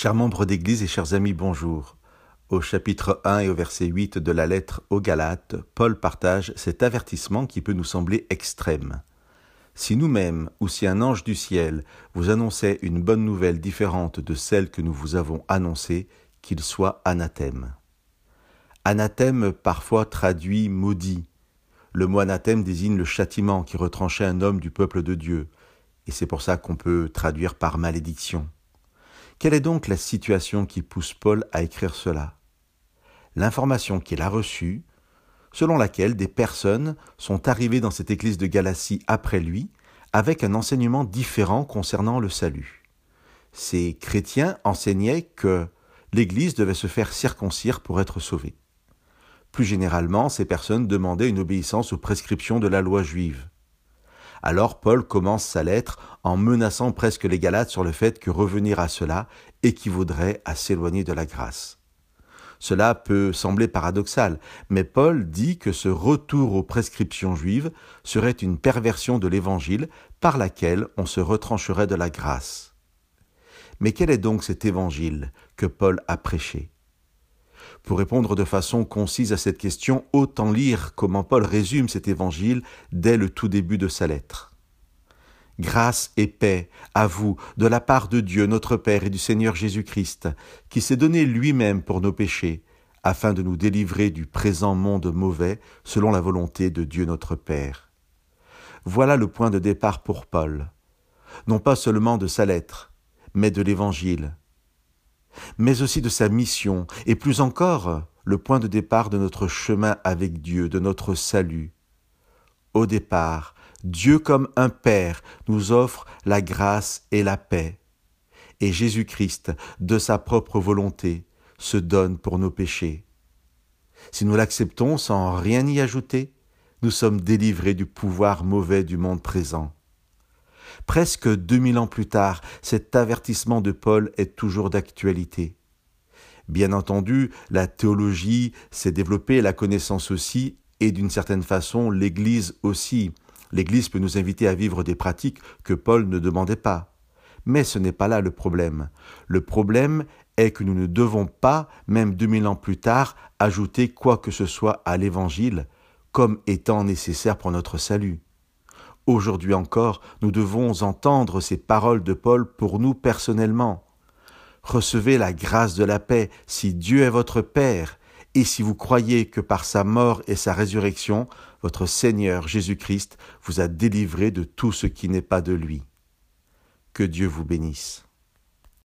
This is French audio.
Chers membres d'Église et chers amis, bonjour. Au chapitre 1 et au verset 8 de la lettre aux Galates, Paul partage cet avertissement qui peut nous sembler extrême. Si nous-mêmes, ou si un ange du ciel vous annonçait une bonne nouvelle différente de celle que nous vous avons annoncée, qu'il soit anathème. Anathème parfois traduit maudit. Le mot anathème désigne le châtiment qui retranchait un homme du peuple de Dieu, et c'est pour ça qu'on peut traduire par malédiction. Quelle est donc la situation qui pousse Paul à écrire cela? L'information qu'il a reçue, selon laquelle des personnes sont arrivées dans cette église de Galatie après lui, avec un enseignement différent concernant le salut. Ces chrétiens enseignaient que l'Église devait se faire circoncire pour être sauvée. Plus généralement, ces personnes demandaient une obéissance aux prescriptions de la loi juive. Alors Paul commence sa lettre en menaçant presque les Galates sur le fait que revenir à cela équivaudrait à s'éloigner de la grâce. Cela peut sembler paradoxal, mais Paul dit que ce retour aux prescriptions juives serait une perversion de l'Évangile par laquelle on se retrancherait de la grâce. Mais quel est donc cet Évangile que Paul a prêché? Pour répondre de façon concise à cette question, autant lire comment Paul résume cet évangile dès le tout début de sa lettre. Grâce et paix à vous de la part de Dieu notre Père et du Seigneur Jésus-Christ, qui s'est donné lui-même pour nos péchés, afin de nous délivrer du présent monde mauvais selon la volonté de Dieu notre Père. Voilà le point de départ pour Paul, non pas seulement de sa lettre, mais de l'Évangile, mais aussi de sa mission, et plus encore le point de départ de notre chemin avec Dieu, de notre salut. Au départ, Dieu comme un Père nous offre la grâce et la paix. Et Jésus-Christ, de sa propre volonté, se donne pour nos péchés. Si nous l'acceptons sans rien y ajouter, nous sommes délivrés du pouvoir mauvais du monde présent. Presque deux mille ans plus tard, cet avertissement de Paul est toujours d'actualité. Bien entendu, la théologie s'est développée, la connaissance aussi, et d'une certaine façon l'Église aussi. L'Église peut nous inviter à vivre des pratiques que Paul ne demandait pas. Mais ce n'est pas là le problème. Le problème est que nous ne devons pas, même deux mille ans plus tard, ajouter quoi que ce soit à l'Évangile comme étant nécessaire pour notre salut. Aujourd'hui encore, nous devons entendre ces paroles de Paul pour nous personnellement. Recevez la grâce de la paix si Dieu est votre Père et si vous croyez que par sa mort et sa résurrection, votre Seigneur Jésus-Christ vous a délivré de tout ce qui n'est pas de lui. Que Dieu vous bénisse.